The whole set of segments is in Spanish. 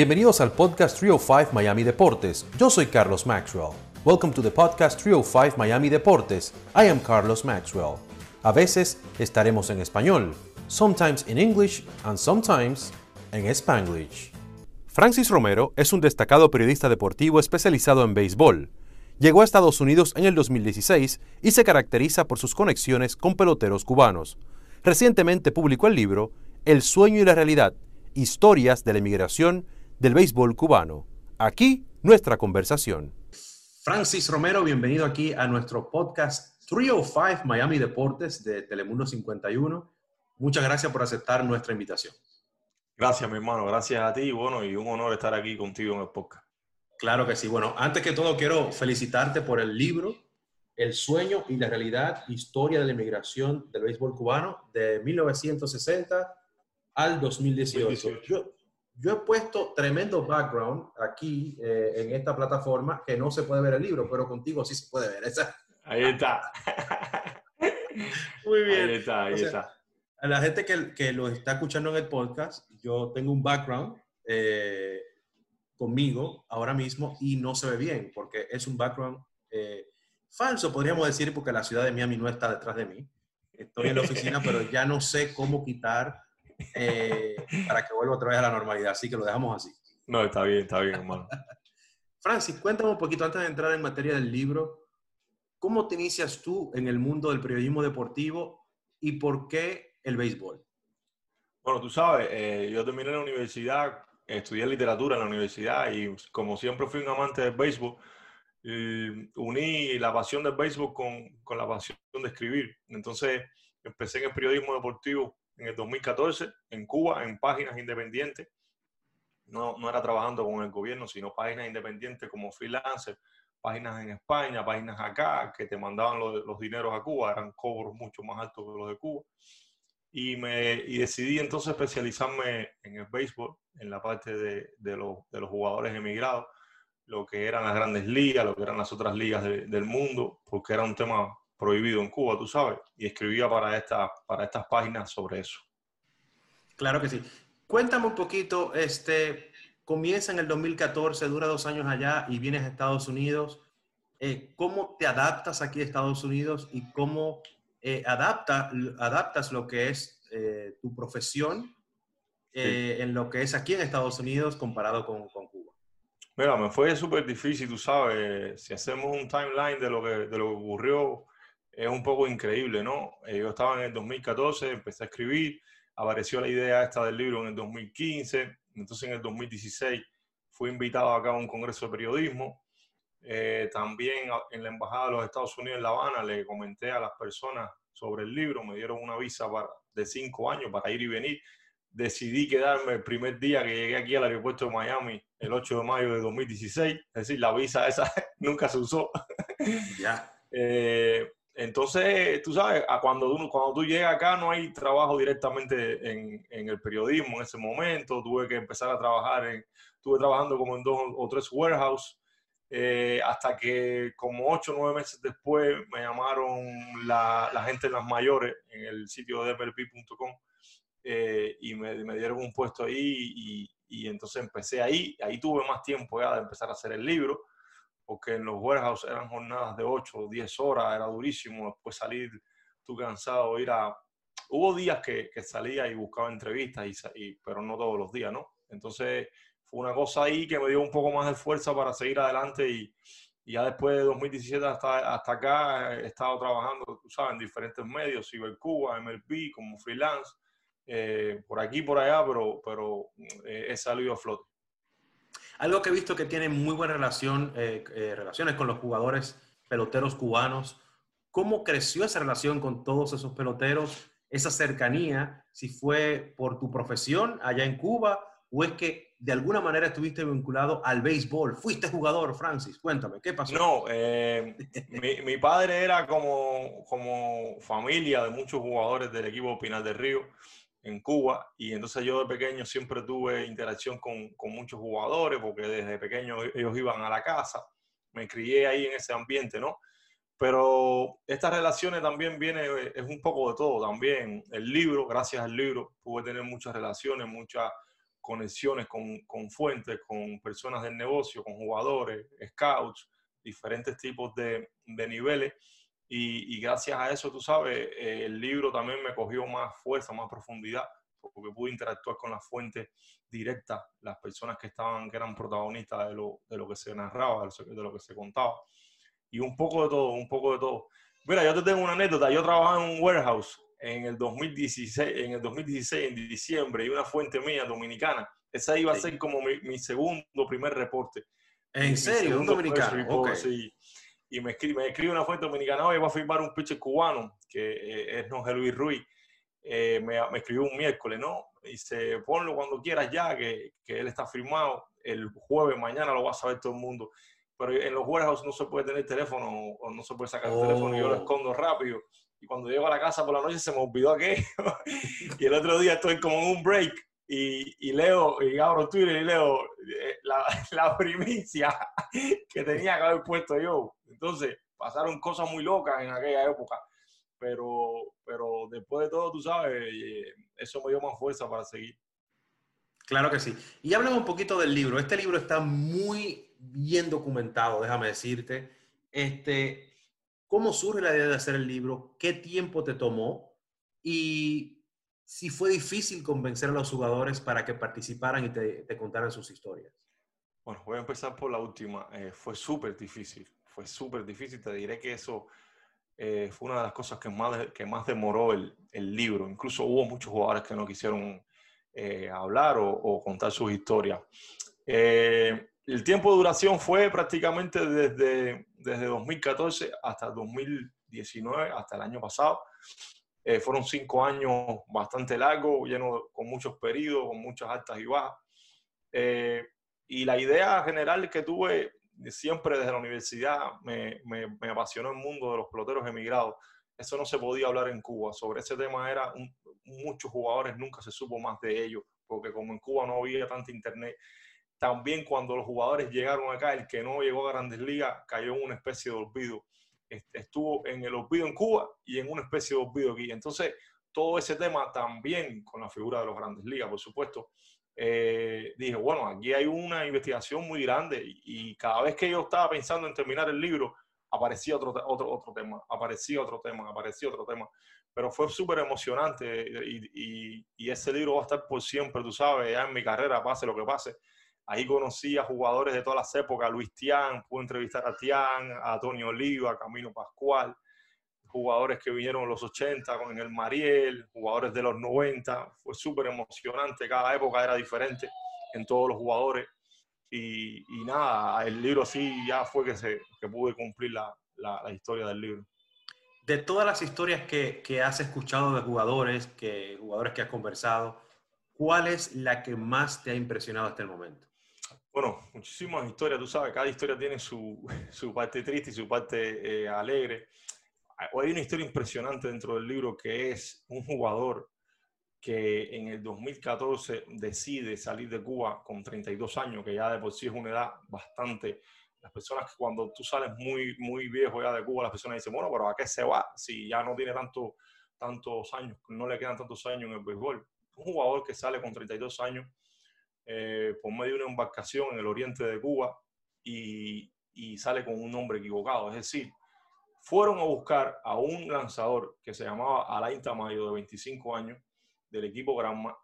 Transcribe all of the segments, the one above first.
Bienvenidos al podcast 305 Miami Deportes. Yo soy Carlos Maxwell. Welcome to the podcast 305 Miami Deportes. I am Carlos Maxwell. A veces estaremos en español, sometimes in English and sometimes en Spanglish. Francis Romero es un destacado periodista deportivo especializado en béisbol. Llegó a Estados Unidos en el 2016 y se caracteriza por sus conexiones con peloteros cubanos. Recientemente publicó el libro El sueño y la realidad, historias de la emigración del béisbol cubano. Aquí nuestra conversación. Francis Romero, bienvenido aquí a nuestro podcast 305 Miami Deportes de Telemundo 51. Muchas gracias por aceptar nuestra invitación. Gracias, mi hermano. Gracias a ti. Bueno, y un honor estar aquí contigo en el podcast. Claro que sí. Bueno, antes que todo quiero felicitarte por el libro El sueño y la realidad, historia de la inmigración del béisbol cubano de 1960 al 2018 yo he puesto tremendo background aquí eh, en esta plataforma que no se puede ver el libro, pero contigo sí se puede ver. Ahí está. Muy bien. Ahí está, ahí está. A la gente que, que, lo está escuchando en el podcast, yo tengo un background eh, conmigo ahora mismo y no se ve bien porque es un background eh, falso, podríamos decir, porque la ciudad de Miami no está detrás de mí. Estoy en la oficina, pero ya no sé cómo quitar eh, para que vuelva otra vez a la normalidad. Así que lo dejamos así. No, está bien, está bien, hermano. Francis, cuéntame un poquito antes de entrar en materia del libro, ¿cómo te inicias tú en el mundo del periodismo deportivo y por qué el béisbol? Bueno, tú sabes, eh, yo terminé la universidad, estudié literatura en la universidad y como siempre fui un amante del béisbol, uní la pasión del béisbol con, con la pasión de escribir. Entonces empecé en el periodismo deportivo en el 2014 en Cuba, en páginas independientes. No, no era trabajando con el gobierno, sino páginas independientes como freelancer, páginas en España, páginas acá, que te mandaban los, los dineros a Cuba, eran cobros mucho más altos que los de Cuba. Y, me, y decidí entonces especializarme en el béisbol, en la parte de, de, los, de los jugadores emigrados, lo que eran las grandes ligas, lo que eran las otras ligas del mundo, porque era un tema prohibido en Cuba, tú sabes, y escribía para, esta, para estas páginas sobre eso. Claro que sí. Cuéntame un poquito, este, comienza en el 2014, dura dos años allá y vienes a Estados Unidos. Eh, ¿Cómo te adaptas aquí a Estados Unidos y cómo eh, adapta, adaptas lo que es eh, tu profesión en lo que es aquí en Estados Unidos comparado con, con Cuba? Mira, me fue súper difícil, tú sabes, si hacemos un timeline de lo que, de lo que ocurrió es un poco increíble, ¿no? Eh, yo estaba en el 2014, empecé a escribir, apareció la idea esta del libro en el 2015, entonces en el 2016 fui invitado acá a un congreso de periodismo. Eh, también en la Embajada de los Estados Unidos en La Habana le comenté a las personas sobre el libro, me dieron una visa para, de cinco años para ir y venir. Decidí quedarme el primer día que llegué aquí al aeropuerto de Miami, el 8 de mayo de 2016. Es decir, la visa esa nunca se usó. Ya. eh, entonces, tú sabes, a cuando, uno, cuando tú llegas acá no hay trabajo directamente en, el periodismo en ese momento. Tuve que empezar a trabajar, en, estuve trabajando como en dos o tres warehouse, eh, hasta que como ocho o nueve meses después me llamaron la, gente de las mayores en el sitio de mlp.com eh, y me, me, dieron un puesto ahí y, y entonces empecé ahí. Ahí tuve más tiempo ya de empezar a hacer el libro porque en los warehouse eran jornadas de 8 o 10 horas, era durísimo, después salir tú cansado, ir a... Hubo días que, que salía y buscaba entrevistas, y, y, pero no todos los días, ¿no? Entonces fue una cosa ahí que me dio un poco más de fuerza para seguir adelante y, y ya después de 2017 hasta, hasta acá he estado trabajando, tú sabes, en diferentes medios, Cibercuba, MLB, como freelance, eh, por aquí, por allá, pero, pero eh, he salido a flote. Algo que he visto que tiene muy buena relación, eh, eh, relaciones con los jugadores peloteros cubanos. ¿Cómo creció esa relación con todos esos peloteros? Esa cercanía, si fue por tu profesión allá en Cuba o es que de alguna manera estuviste vinculado al béisbol. Fuiste jugador, Francis. Cuéntame, ¿qué pasó? No, eh, mi, mi, padre era como, como familia de muchos jugadores del equipo Pinal del Río en Cuba y entonces yo de pequeño siempre tuve interacción con, con, muchos jugadores porque desde pequeño ellos iban a la casa, me crié ahí en ese ambiente, ¿no? Pero estas relaciones también viene, es un poco de todo también. El libro, gracias al libro, pude tener muchas relaciones, mucha, conexiones con, con, fuentes, con personas del negocio, con jugadores, scouts, diferentes tipos de, de niveles. Y, y, gracias a eso, tú sabes, eh, el libro también me cogió más fuerza, más profundidad, porque pude interactuar con las fuentes directas, las personas que estaban, que eran protagonistas de lo, de lo que se narraba, de lo que se contaba. Y un poco de todo, un poco de todo. Mira, yo te tengo una anécdota. Yo trabajaba en un warehouse en el 2016, en el 2016, en diciembre, y una fuente mía dominicana. Esa iba a ser como mi, mi segundo primer reporte. ¿En serio? Un dominicano. Sí. Y me escribe, me escribe una fuente dominicana, hoy va a firmar un pitcher cubano, que eh, es Jorge Luis Ruiz. Eh, me, me, escribió un miércoles, ¿no? Dice, ponlo cuando quieras ya, que, que, él está firmado. El jueves, mañana lo va a saber todo el mundo. Pero en los warehouse no se puede tener teléfono o no se puede sacar el teléfono y yo lo oh. escondo rápido. Y cuando llego a la casa por la noche se me olvidó aquello. y el otro día estoy como en un break y, y, leo, y abro Twitter y leo eh, la, la, primicia que tenía que haber puesto yo. Entonces, pasaron cosas muy locas en aquella época, pero, pero después de todo, tú sabes, eh, eso me dio más fuerza para seguir. Claro que sí. Y háblame un poquito del libro. Este libro está muy bien documentado, déjame decirte. Este, ¿Cómo surge la idea de hacer el libro? ¿Qué tiempo te tomó? Y si fue difícil convencer a los jugadores para que participaran y te, contaran sus historias. Bueno, voy a empezar por la última. Eh, fue súper difícil, fue súper difícil. Te diré que eso eh, fue una de las cosas que más, que más demoró el, el, libro. Incluso hubo muchos jugadores que no quisieron eh, hablar o, o, contar sus historias. el tiempo de duración fue prácticamente desde, desde 2014 hasta 2019, hasta el año pasado. Eh, fueron cinco años bastante largos, llenos con muchos periodos, con muchas altas y bajas. Eh, y la idea general que tuve siempre desde la universidad me, me, apasionó el mundo de los peloteros emigrados. Eso no se podía hablar en Cuba. Sobre ese tema era muchos jugadores nunca se supo más de ellos, porque como en Cuba no había tanto internet, también cuando los jugadores llegaron acá, el que no llegó a Grandes Ligas cayó en una especie de olvido estuvo en el olvido en Cuba y en una especie de olvido aquí. Entonces, todo ese tema también con la figura de los grandes ligas, por supuesto, eh, dije, bueno, aquí hay una investigación muy grande y, cada vez que yo estaba pensando en terminar el libro, aparecía otro, otro, otro tema, aparecía otro tema, aparecía otro tema. Pero fue súper emocionante y, y, y, ese libro va a estar por siempre, tú sabes, ya en mi carrera, pase lo que pase. Ahí conocí a jugadores de todas las épocas, Luis Tian, pude entrevistar a Tian, a Tony Oliva, a Camilo Pascual, jugadores que vinieron en los 80 con el Mariel, jugadores de los 90. Fue súper emocionante, cada época era diferente en todos los jugadores. Y, y, nada, el libro sí ya fue que, se, que pude cumplir la, la, la historia del libro. De todas las historias que, que, has escuchado de jugadores, que, jugadores que has conversado, ¿cuál es la que más te ha impresionado hasta el momento? Bueno, muchísimas historias, tú sabes, cada historia tiene su, su parte triste y su parte eh, alegre. Hay una historia impresionante dentro del libro que es un jugador que en el 2014 decide salir de Cuba con 32 años, que ya de por sí es una edad bastante... Las personas que cuando tú sales muy, muy viejo ya de Cuba, las personas dicen, bueno, pero ¿a qué se va si ya no tiene tanto, tantos años, no le quedan tantos años en el béisbol? Un jugador que sale con 32 años eh, por medio de una embarcación en el oriente de Cuba y, y, sale con un nombre equivocado. Es decir, fueron a buscar a un lanzador que se llamaba Alain Tamayo, de 25 años, del equipo Granma,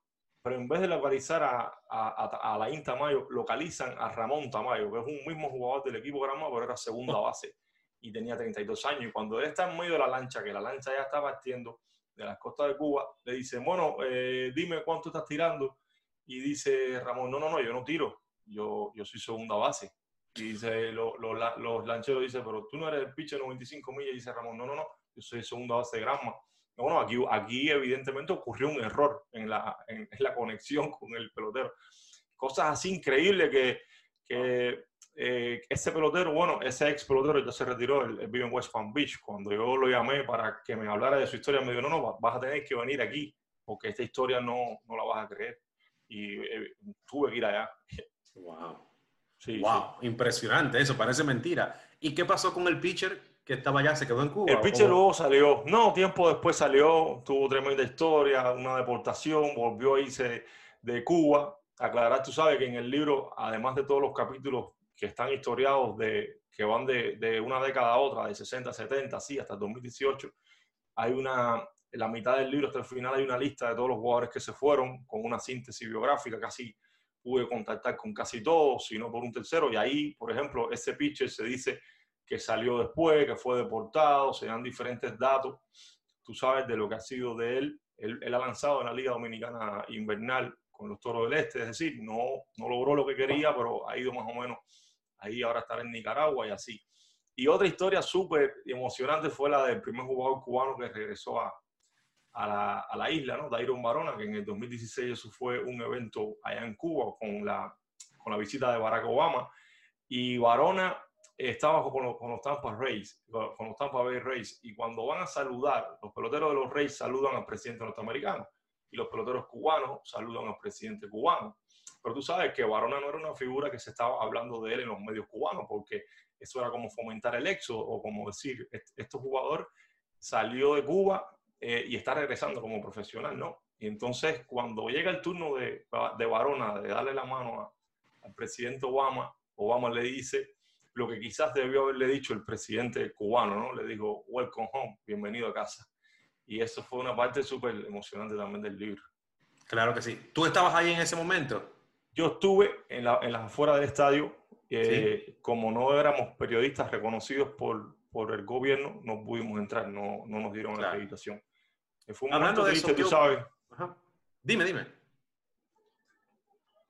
pero en vez de localizar a, a, a, Alain Tamayo, localizan a Ramón Tamayo, que es un mismo jugador del equipo Granma, pero era segunda base y tenía 32 años. Y cuando él está en medio de la lancha, que la lancha ya está partiendo de las costas de Cuba, le dice, bueno, eh, dime cuánto estás tirando y dice Ramón, no, no, no, yo no tiro, yo, yo soy segunda base. Y dice, lo, lo, los lancheros dicen, pero tú no eres el pitcher 95 millas. Y dice Ramón, no, no, no, yo soy segunda base de Granma. Bueno, aquí, aquí evidentemente ocurrió un error en la, en, la conexión con el pelotero. Cosas así increíbles que, que eh, ese pelotero, bueno, ese ex pelotero ya se retiró, él, vive en West Palm Beach. Cuando yo lo llamé para que me hablara de su historia, me dijo, no, no, vas a tener que venir aquí, porque esta historia no, no la vas a creer y eh, tuve que ir allá. Wow. Sí, wow, impresionante eso, parece mentira. ¿Y qué pasó con el pitcher que estaba allá? ¿Se quedó en Cuba? El pitcher luego salió, no, tiempo después salió, tuvo tremenda historia, una deportación, volvió a irse de Cuba aclarar, tú sabes que en el libro, además de todos los capítulos que están historiados de que van de, de una década a otra, de 60, 70, sí, hasta 2018, hay una, en la mitad del libro hasta el final hay una lista de todos los jugadores que se fueron con una síntesis biográfica, casi pude contactar con casi todos, sino por un tercero, y ahí, por ejemplo, ese pitcher se dice que salió después, que fue deportado, se dan diferentes datos, tú sabes de lo que ha sido de él, él, él ha lanzado en la Liga Dominicana Invernal con los Toros del Este, es decir, no, no logró lo que quería, pero ha ido más o menos ahí ahora estar en Nicaragua y así. Y otra historia súper emocionante fue la del primer jugador cubano que regresó a, a, la, a la, isla, ¿no? Dairon Barona, que en el 2016 eso fue un evento allá en Cuba con la, con la visita de Barack Obama. Y Barona estaba con los, con los Tampa Rays, con los Tampa Bay Rays, y cuando van a saludar, los peloteros de los Rays saludan al presidente norteamericano y los peloteros cubanos saludan al presidente cubano. Pero tú sabes que Barona no era una figura que se estaba hablando de él en los medios cubanos, porque eso era como fomentar el éxodo o como decir, este jugador salió de Cuba eh, y está regresando como profesional, ¿no? Y entonces cuando llega el turno de, de Barona de darle la mano al presidente Obama, Obama le dice lo que quizás debió haberle dicho el presidente cubano, ¿no? Le dijo, welcome home, bienvenido a casa. Y eso fue una parte súper emocionante también del libro. Claro que sí. ¿Tú estabas ahí en ese momento? Yo estuve en, la, en las afueras del estadio. Eh, Como no éramos periodistas reconocidos por, por el gobierno, no pudimos entrar, no, no nos dieron la acreditación. Fue un Hablando momento triste, tú sabes. Dime, dime.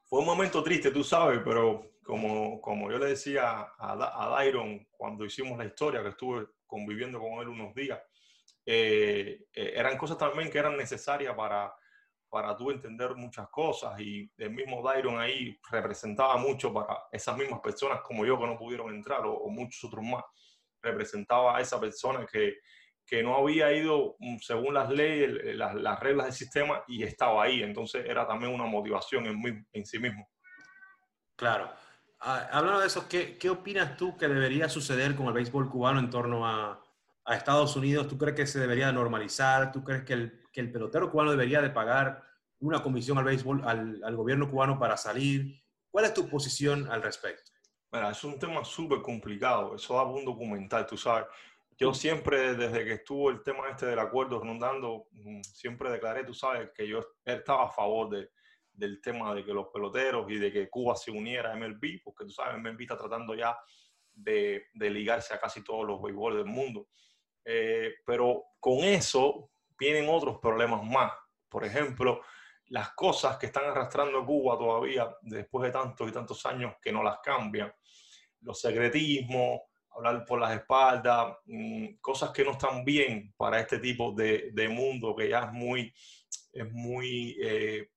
Fue un momento triste, tú sabes, pero como, como yo le decía a, a Dairon cuando hicimos la historia, que estuve conviviendo con él unos días, eh, eh, eran cosas también que eran necesarias para, para tú entender muchas cosas y el mismo Dairon ahí representaba mucho para esas mismas personas como yo que no pudieron entrar o, o muchos otros más, representaba a esa persona que, que no había ido mm, según las leyes, las, las, reglas del sistema y estaba ahí. Entonces era también una motivación en, en sí mismo. Claro. Ah, hablando de eso, ¿qué, ¿qué, opinas tú que debería suceder con el béisbol cubano en torno a, a Estados Unidos? ¿Tú crees que se debería normalizar? ¿Tú crees que el, que el pelotero cubano debería de pagar una comisión al béisbol, al, al gobierno cubano para salir? ¿Cuál es tu posición al respecto? Mira, es un tema súper complicado. Eso da un documental, tú sabes yo siempre, desde que estuvo el tema este del acuerdo rondando, mm, siempre declaré, tú sabes, que yo estaba a favor de, del tema de que los peloteros y de que Cuba se uniera a MLB, porque tú sabes, MLB está tratando ya de, de ligarse a casi todos los béisboles del mundo. Eh, pero con eso vienen otros problemas más. Por ejemplo, las cosas que están arrastrando Cuba todavía, después de tantos y tantos años que no las cambian, los secretismos, hablar por las espaldas, mm, cosas que no están bien para este tipo de, de mundo que ya es muy, es muy, eh,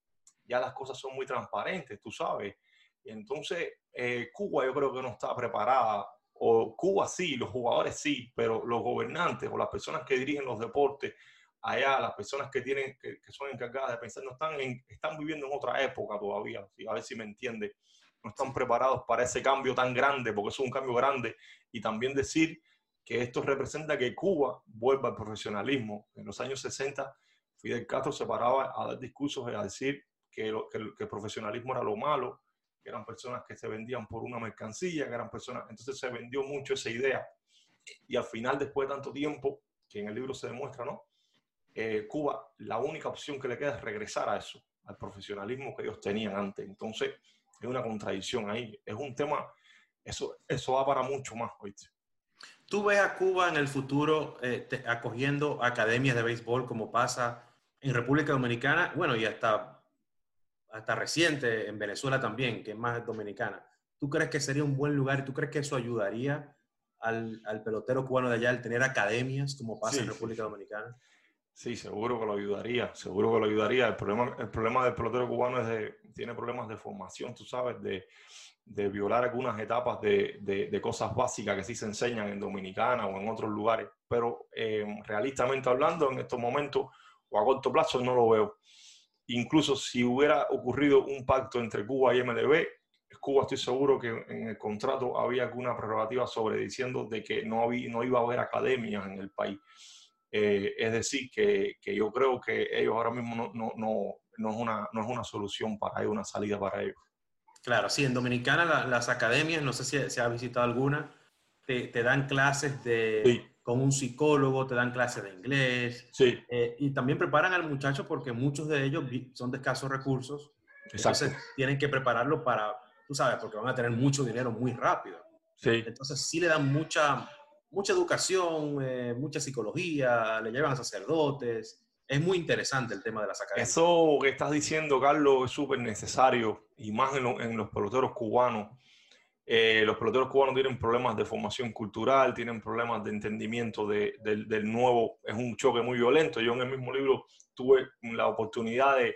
ya las cosas son muy transparentes, tú sabes. Entonces, eh, Cuba yo creo que no está preparada, o Cuba sí, los jugadores sí, pero los gobernantes o las personas que dirigen los deportes, allá las personas que tienen que, que son encargadas de pensar no están en, están viviendo en otra época todavía a ver si me entiende no están preparados para ese cambio tan grande porque es un cambio grande y también decir que esto representa que Cuba vuelva al profesionalismo. En los años 60, Fidel Castro se paraba a dar discursos y a decir que, que, el profesionalismo era lo malo, que eran personas que se vendían por una mercancía, que eran personas... Entonces se vendió mucho esa idea. Y al final, después de tanto tiempo, que en el libro se demuestra, ¿no? Eh, Cuba, la única opción que le queda es regresar a eso, al profesionalismo que ellos tenían antes. Entonces, es una contradicción ahí. Es un tema eso, eso va para mucho más, ¿oíste? ¿Tú ves a Cuba en el futuro eh, te, acogiendo academias de béisbol como pasa en República Dominicana? Bueno, y hasta, hasta reciente en Venezuela también, que es más dominicana. ¿Tú crees que sería un buen lugar? ¿Tú crees que eso ayudaría al, al pelotero cubano de allá al tener academias como pasa sí, en República sí, Dominicana? Sí, seguro que lo ayudaría, seguro que lo ayudaría. El problema, el problema del pelotero cubano es de, tiene problemas de formación, tú sabes, de, de violar algunas etapas de, de, de, cosas básicas que sí se enseñan en Dominicana o en otros lugares, pero eh, realistamente hablando, en estos momentos o a corto plazo no lo veo. Incluso si hubiera ocurrido un pacto entre Cuba y MLB, Cuba estoy seguro que en el contrato había alguna prerrogativa sobre diciendo de que no, había, no iba a haber academias en el país. Eh, es decir, que, que, yo creo que ellos ahora mismo no, no, no, no, es una, no es una solución para ellos, una salida para ellos. Claro, sí, en Dominicana las academias, no sé si se ha visitado alguna, te, te dan clases de, con un psicólogo, te dan clases de inglés. Sí. Eh, y también preparan al muchacho porque muchos de ellos son de escasos recursos. Exacto. Entonces tienen que prepararlo para, tú sabes, porque van a tener mucho dinero muy rápido. Sí. Entonces sí le dan mucha, mucha educación, eh, mucha psicología, le llevan a sacerdotes. Es muy interesante el tema de las academias. Eso que estás diciendo, Carlos, es súper necesario, y más en, los peloteros cubanos. Eh, los peloteros cubanos tienen problemas de formación cultural, tienen problemas de entendimiento del nuevo. Es un choque muy violento. Yo en el mismo libro tuve la oportunidad de,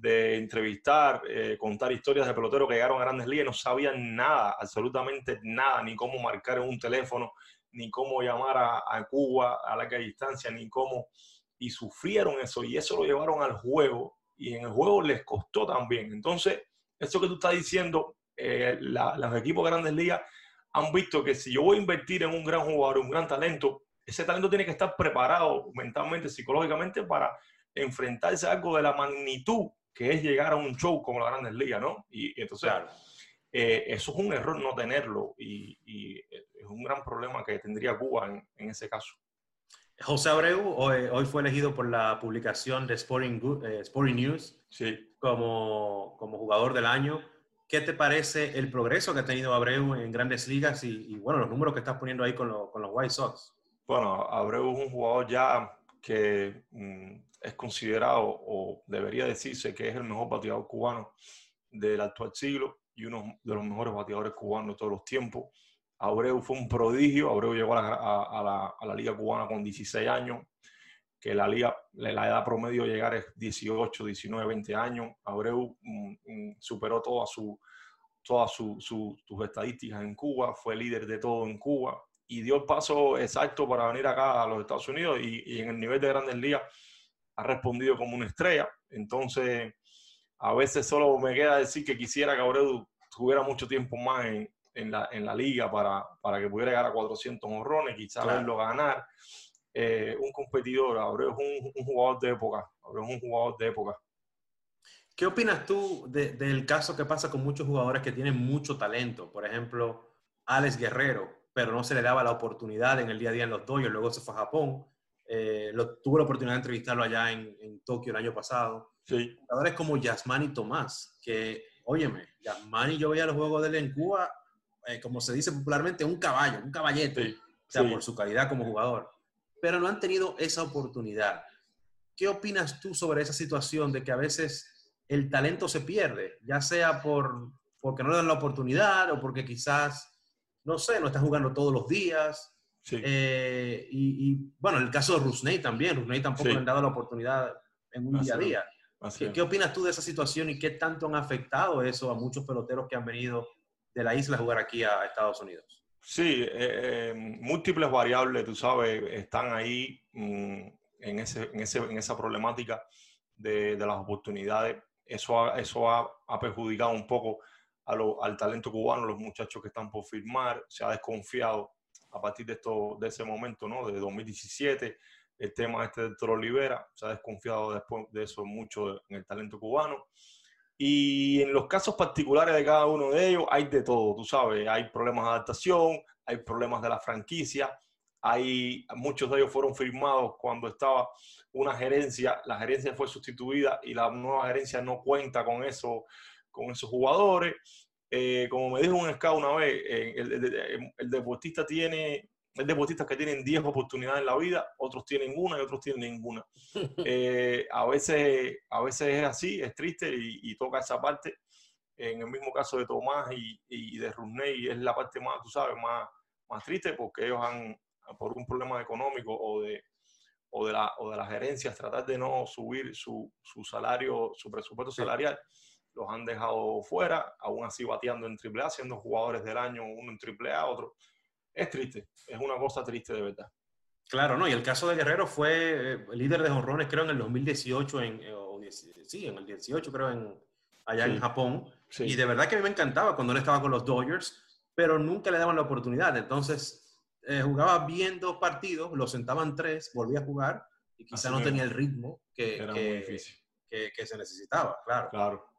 de entrevistar, eh, contar historias de peloteros que llegaron a grandes ligas y no sabían nada, absolutamente nada, ni cómo marcar en un teléfono, ni cómo llamar a, Cuba a larga distancia, ni cómo, y sufrieron eso, y eso lo llevaron al juego, y en el juego les costó también. Entonces, eso que tú estás diciendo, eh, los equipos de grandes ligas han visto que si yo voy a invertir en un gran jugador, un gran talento, ese talento tiene que estar preparado mentalmente, psicológicamente para enfrentarse a algo de la magnitud que es llegar a un show como la Grandes Ligas, ¿no? Y, entonces, eh, eso es un error no tenerlo y, es un gran problema que tendría Cuba en, ese caso. José Abreu hoy, fue elegido por la publicación de Sporting, eh, News sí. como, como jugador del año. ¿Qué te parece el progreso que ha tenido Abreu en grandes ligas y, bueno, los números que estás poniendo ahí con, con, los White Sox? Bueno, Abreu es un jugador ya que mm, es considerado, o debería decirse que es el mejor bateador cubano del actual siglo y uno de los mejores bateadores cubanos de todos los tiempos. Abreu fue un prodigio, Abreu llegó a la, liga cubana con 16 años, que la liga, la edad promedio de llegar es 18, 19, 20 años. Abreu mm, mm, superó todas su, todas su, sus estadísticas en Cuba, fue líder de todo en Cuba y dio el paso exacto para venir acá a los Estados Unidos y, y en el nivel de grandes ligas ha respondido como una estrella. Entonces, a veces solo me queda decir que quisiera que Abreu tuviera mucho tiempo más en, en, la, en la, liga para, para, que pudiera llegar a 400 honrones, quizás verlo ganar. Eh, un competidor, Abreu es un, un, jugador de época. Abreu es un jugador de época. ¿Qué opinas tú del caso que pasa con muchos jugadores que tienen mucho talento? Por ejemplo, Alex Guerrero, pero no se le daba la oportunidad en el día a día en los Dodgers, luego se fue a Japón. Eh, lo, tuve la oportunidad de entrevistarlo allá en, en Tokio el año pasado. Sí. Jugadores como Yasmani Tomás, que, óyeme, Yasmani yo veía los juegos de él en Cuba, eh, como se dice popularmente, un caballo, un caballete, o sea, por su calidad como jugador. Pero no han tenido esa oportunidad. ¿Qué opinas tú sobre esa situación de que a veces el talento se pierde, ya sea por, porque no le dan la oportunidad o porque quizás, no sé, no está jugando todos los días? Eh, y, bueno, en el caso de Rusney también, Rusney tampoco le han dado la oportunidad en un día a día. ¿Qué, opinas tú de esa situación y qué tanto han afectado eso a muchos peloteros que han venido de la isla jugar aquí a Estados Unidos? Sí, eh, eh, múltiples variables, tú sabes, están ahí mm, en, ese, en, ese, en, esa problemática de, de, las oportunidades. Eso ha, eso ha, ha perjudicado un poco a lo, al talento cubano, los muchachos que están por firmar, se ha desconfiado a partir de, esto, de ese momento, ¿no? De 2017, el tema este de Toro Olivera, se ha desconfiado después de eso mucho en el talento cubano. Y en los casos particulares de cada uno de ellos hay de todo, tú sabes, hay problemas de adaptación, hay problemas de la franquicia, hay, muchos de ellos fueron firmados cuando estaba una gerencia, la gerencia fue sustituida y la nueva gerencia no cuenta con, eso, con esos jugadores. Eh, como me dijo un scout una vez, eh, el, deportista tiene, hay deportistas que tienen 10 oportunidades en la vida, otros tienen una y otros tienen ninguna. Eh, a, veces, a veces es así, es triste y, toca esa parte. En el mismo caso de Tomás y, y de Rusney, es la parte más, tú sabes, más, más triste porque ellos han, por un problema económico o de, o de, la, o de las gerencias, tratar de no subir su, su salario, su presupuesto salarial los han dejado fuera, aún así bateando en AAA, siendo jugadores del año, uno en AAA, otro. Es triste, es una cosa triste de verdad. Claro, ¿no? Y el caso de Guerrero fue eh, líder de jonrones, creo, en el 2018, en, eh, sí, en el 18, creo, en, allá en Japón. Y de verdad que a mí me encantaba cuando él estaba con los Dodgers, pero nunca le daban la oportunidad. Entonces, eh, jugaba bien dos partidos, lo sentaban tres, volvía a jugar y quizá no tenía el ritmo que, que, se necesitaba, claro. Claro.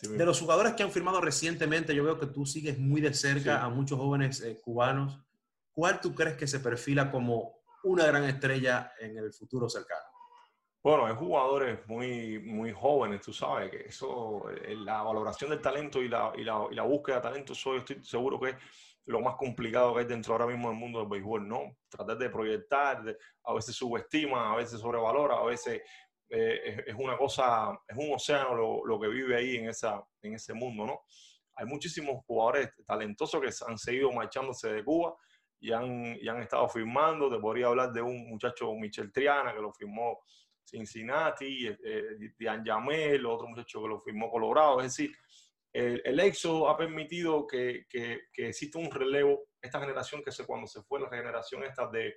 De los jugadores que han firmado recientemente, yo veo que tú sigues muy de cerca a muchos jóvenes eh, cubanos. ¿Cuál tú crees que se perfila como una gran estrella en el futuro cercano? Bueno, hay jugadores muy, muy jóvenes, tú sabes, que eso, eh, la valoración del talento y la, y la, y la búsqueda de talento, eso yo estoy seguro que es lo más complicado que hay dentro ahora mismo del mundo del béisbol, ¿no? Tratar de proyectar, a veces subestima, a veces sobrevalora, a veces eh, es, una cosa, es un océano lo, lo, que vive ahí en, esa, en ese mundo, ¿no? Hay muchísimos jugadores talentosos que han seguido marchándose de Cuba y han, y han estado firmando. Te podría hablar de un muchacho, Michel Triana, que lo firmó Cincinnati, eh, Yamel, otro muchacho que lo firmó Colorado. Es decir, el, el éxodo ha permitido que, que, que, exista un relevo. Esta generación que se, cuando se fue la generación esta de,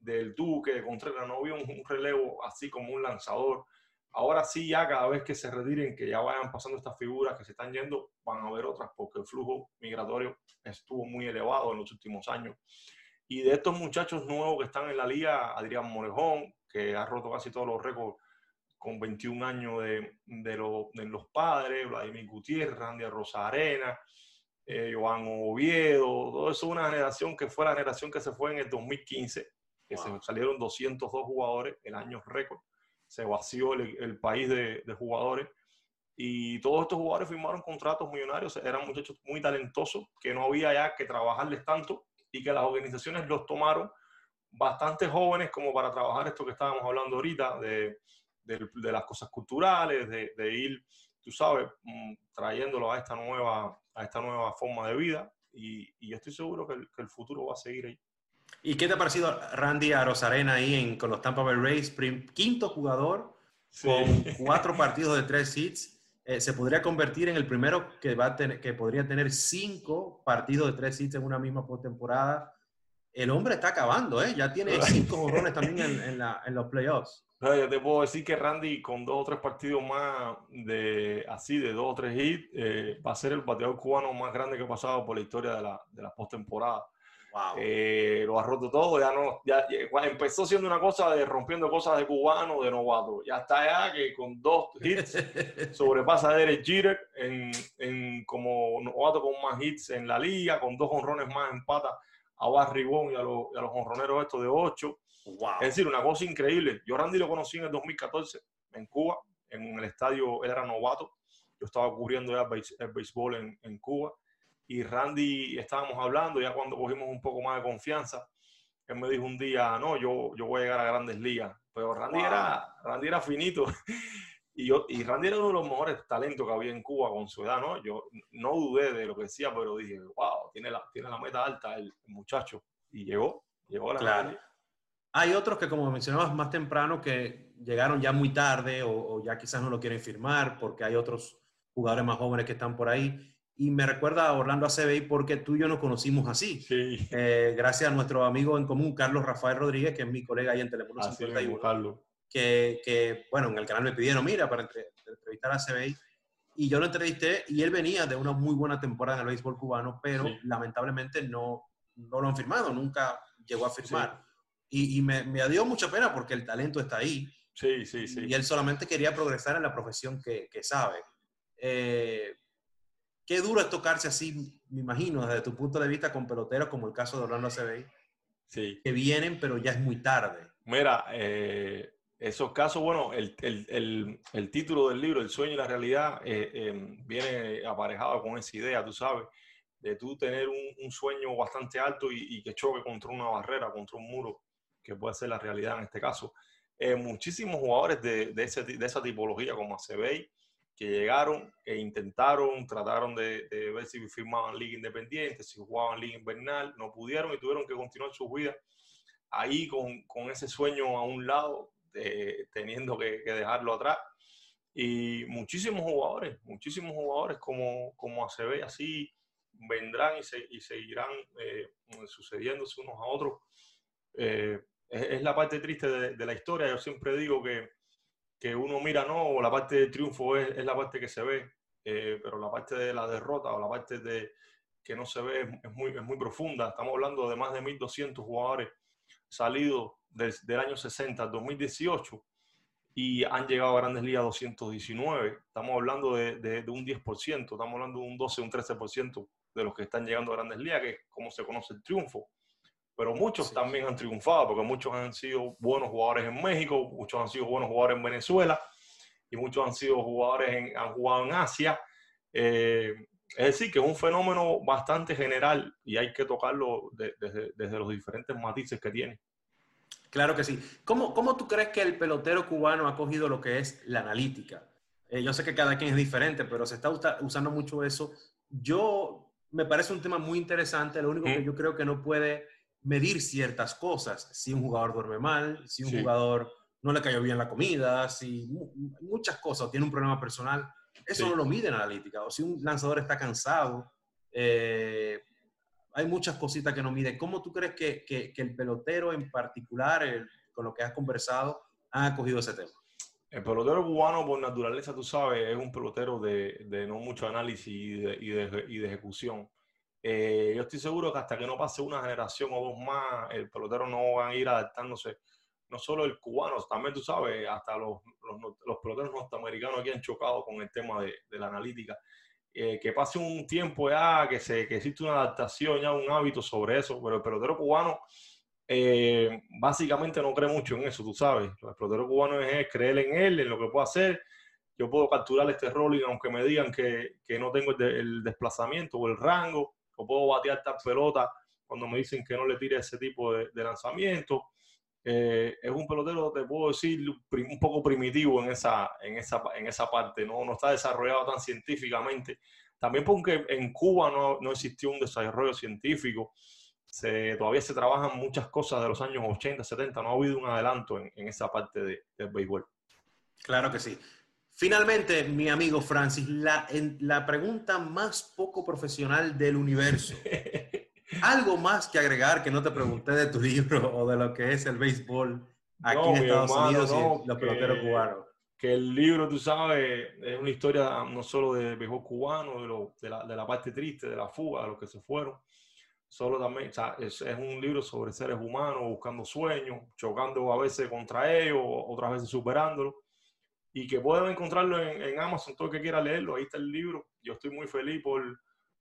del Duque, de Contreras, no había un, relevo así como un lanzador. Ahora sí, ya cada vez que se retiren, que ya vayan pasando estas figuras que se están yendo, van a haber otras, porque el flujo migratorio estuvo muy elevado en los últimos años. Y de estos muchachos nuevos que están en la liga, Adrián Morejón, que ha roto casi todos los récords con 21 años de, de, los padres, Vladimir Gutiérrez, Randy Rosarena, eh, Joan Oviedo, todo eso es una generación que fue la generación que se fue en el 2015, que se salieron 202 jugadores, el año récord, se vació el, país de, de, jugadores y todos estos jugadores firmaron contratos millonarios, eran muchachos muy talentosos, que no había ya que trabajarles tanto y que las organizaciones los tomaron bastante jóvenes como para trabajar esto que estábamos hablando ahorita, de, de, las cosas culturales, de, de, ir, tú sabes, mm, trayéndolo a esta nueva, a esta nueva forma de vida. Y, y estoy seguro que el, que el, futuro va a seguir ahí. ¿Y qué te ha parecido Randy Arosarena ahí en, con los Tampa Bay Rays? Quinto jugador con cuatro partidos de tres hits. Eh, se podría convertir en el primero que, va a tener, que podría tener cinco partidos de tres hits en una misma postemporada el hombre está acabando, ¿eh? Ya tiene cinco jorrones también en, en, los playoffs. yo te puedo decir que Randy, con dos o tres partidos más de así, de dos o tres hits, eh, va a ser el bateador cubano más grande que ha pasado por la historia de la, de la postemporada. Wow. Eh, lo ha roto todo, ya no, ya, empezó siendo una cosa de rompiendo cosas de cubano, de novato. Ya está ya que con dos hits sobrepasa a Derek Jeter en, en, como novato con más hits en la liga, con dos honrones más empata a Barribón y a, los, a los honroneros estos de 8. Es decir, una cosa increíble. Yo Randy lo conocí en el 2014 en Cuba, en el estadio, él era novato. Yo estaba cubriendo ya el, béisbol en, en, Cuba y Randy estábamos hablando ya cuando cogimos un poco más de confianza. Él me dijo un día, no, yo, yo voy a llegar a grandes ligas. Pero Randy, era, Randy era finito Y, yo, y Randy era uno de los mejores talentos que había en Cuba con su edad, ¿no? Yo no dudé de lo que decía, pero dije, wow, tiene la, tiene la meta alta el, muchacho. Y llegó, llegó a la claro. Hay otros que, como mencionabas más temprano, que llegaron ya muy tarde o, ya quizás no lo quieren firmar porque hay otros jugadores más jóvenes que están por ahí. Y me recuerda a Orlando Acevedo porque tú y yo nos conocimos así. Sí. Eh, gracias a nuestro amigo en común, Carlos Rafael Rodríguez, que es mi colega ahí en Telemundo 51. Carlos que, bueno, en el canal me pidieron, mira, para entrevistar a CBI. Y yo lo entrevisté y él venía de una muy buena temporada en el béisbol cubano, pero lamentablemente no, no lo han firmado, nunca llegó a firmar. Y, y me, me, dio mucha pena porque el talento está ahí. Sí, sí, sí. Y él solamente quería progresar en la profesión que, que sabe. Eh, qué duro es tocarse así, me imagino, desde tu punto de vista con peloteros como el caso de Orlando CBI. Sí. Que vienen, pero ya es muy tarde. Mira, eh, esos casos, bueno, el, el, el, título del libro, El sueño y la realidad, eh, em, viene aparejado con esa idea, tú sabes, de tú tener un, un sueño bastante alto y, y, que choque contra una barrera, contra un muro, que puede ser la realidad en este caso. Eh, muchísimos jugadores de, de, ese, de, esa tipología, como Acebey, que llegaron e intentaron, trataron de, de, ver si firmaban liga independiente, si jugaban liga invernal, no pudieron y tuvieron que continuar su vida ahí con, con ese sueño a un lado, teniendo que, dejarlo atrás. Y muchísimos jugadores, muchísimos jugadores como, como ACB, así vendrán y, se, y seguirán eh, sucediéndose unos a otros. Eh, es, la parte triste de, la historia. Yo siempre digo que, que, uno mira, no, la parte del triunfo es, es la parte que se ve, eh, pero la parte de la derrota o la parte de que no se ve es, muy, es muy profunda. Estamos hablando de más de 1.200 jugadores salidos del, año 60 al 2018 y han llegado a grandes ligas 219. Estamos hablando de, de, un 10%, estamos hablando de un 12, un 13% de los que están llegando a grandes ligas, que es como se conoce el triunfo. Pero muchos también han triunfado, porque muchos han sido buenos jugadores en México, muchos han sido buenos jugadores en Venezuela y muchos han sido jugadores en, han jugado en Asia. Eh, es decir, que es un fenómeno bastante general y hay que tocarlo desde, desde los diferentes matices que tiene. Claro que sí. ¿Cómo, ¿Cómo, tú crees que el pelotero cubano ha cogido lo que es la analítica? Eh, yo sé que cada quien es diferente, pero se está usando mucho eso. Yo me parece un tema muy interesante. Lo único que yo creo que no puede medir ciertas cosas. Si un jugador duerme mal, si un jugador no le cayó bien la comida, si muchas cosas, tiene un problema personal. Eso no lo mide en analítica. O si un lanzador está cansado. Eh, hay muchas cositas que no miden. ¿Cómo tú crees que, que, el pelotero en particular, con lo que has conversado, ha acogido ese tema? El pelotero cubano, por naturaleza, tú sabes, es un pelotero de, de no mucho análisis y de, y de, y de ejecución. Eh, yo estoy seguro que hasta que no pase una generación o dos más, el pelotero no va a ir adaptándose. No solo el cubano, también tú sabes, hasta los, los, los peloteros norteamericanos aquí han chocado con el tema de, de la analítica. Eh, que pase un tiempo ya, que, se, que existe una adaptación, ya un hábito sobre eso, pero el pelotero cubano eh, básicamente no cree mucho en eso, tú sabes. El pelotero cubano es creer en él, en lo que puede hacer. Yo puedo capturar este rolling aunque me digan que, que no tengo el, desplazamiento o el rango, o puedo batear esta pelota cuando me dicen que no le tire ese tipo de, de lanzamiento. Eh, es un pelotero, te puedo decir, un poco primitivo en esa, en esa, en esa parte, ¿no? no está desarrollado tan científicamente. También porque en Cuba no, no existió un desarrollo científico, se, todavía se trabajan muchas cosas de los años 80, 70, no ha habido un adelanto en, en esa parte de, del béisbol. Claro que sí. Finalmente, mi amigo Francis, la, en, la pregunta más poco profesional del universo. algo más que agregar que no te pregunté de tu libro o de lo que es el béisbol aquí en Estados Unidos y los peloteros cubanos. Que el libro, tú sabes, es una historia no solo de béisbol cubano, de, lo, de, la, de, la, parte triste, de la fuga, de los que se fueron. Solo también, o sea, es, es, un libro sobre seres humanos buscando sueños, chocando a veces contra ellos, otras veces superándolo. Y que pueden encontrarlo en, en Amazon, todo el que quiera leerlo, ahí está el libro. Yo estoy muy feliz por,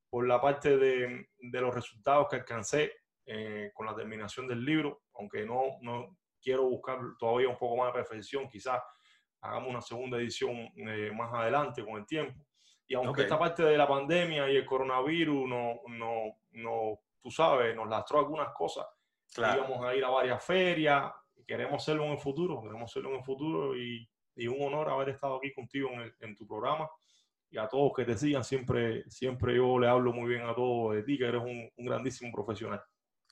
por la parte de, de los resultados que alcancé eh, con la terminación del libro, aunque no, no quiero buscar todavía un poco más de perfección, quizás hagamos una segunda edición eh, más adelante con el tiempo. Y aunque esta parte de la pandemia y el coronavirus no, no, no tú sabes, nos lastró algunas cosas, claro. íbamos a ir a varias ferias, queremos hacerlo en el futuro, queremos hacerlo en el futuro y, y un honor haber estado aquí contigo en, el, en tu programa y a todos que te sigan, siempre, siempre yo le hablo muy bien a todos de ti, que eres un, un, grandísimo profesional.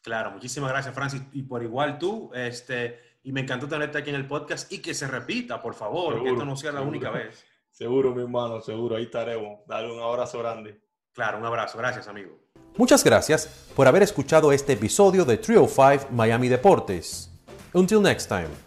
Claro, muchísimas gracias, Francis. Y por igual tú, este, y me encantó tenerte aquí en el podcast y que se repita, por favor, seguro, que esto no sea la única vez. Seguro, mi hermano, seguro, ahí estaremos. Dale un abrazo grande. Claro, un abrazo. Gracias, amigo. Muchas gracias por haber escuchado este episodio de Trio 5 Miami Deportes. Until next time.